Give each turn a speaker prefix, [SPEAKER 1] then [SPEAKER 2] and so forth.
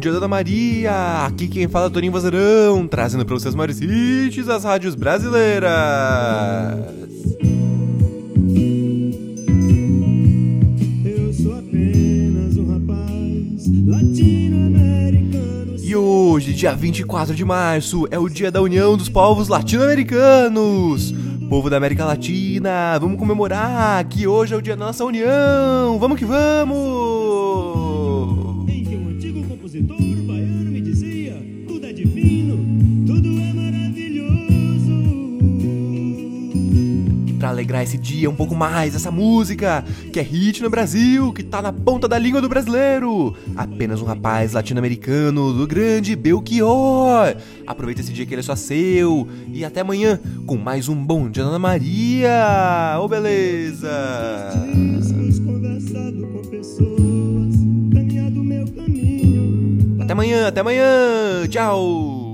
[SPEAKER 1] dia da Ana Maria! Aqui quem fala é Toninho Vazarão, trazendo para vocês os maiores hits das rádios brasileiras.
[SPEAKER 2] Eu sou apenas um rapaz latino-americano.
[SPEAKER 1] E hoje, dia 24 de março, é o dia da União dos Povos Latino-Americanos. Povo da América Latina, vamos comemorar que hoje é o dia da nossa união. Vamos que vamos! Pra alegrar esse dia um pouco mais, essa música, que é hit no Brasil, que tá na ponta da língua do brasileiro. Apenas um rapaz latino-americano do grande Belchior. Aproveita esse dia que ele é só seu. E até amanhã com mais um Bom Dia Ana Maria. Ô, beleza!
[SPEAKER 2] Meu caminho.
[SPEAKER 1] Até amanhã, até amanhã. Tchau.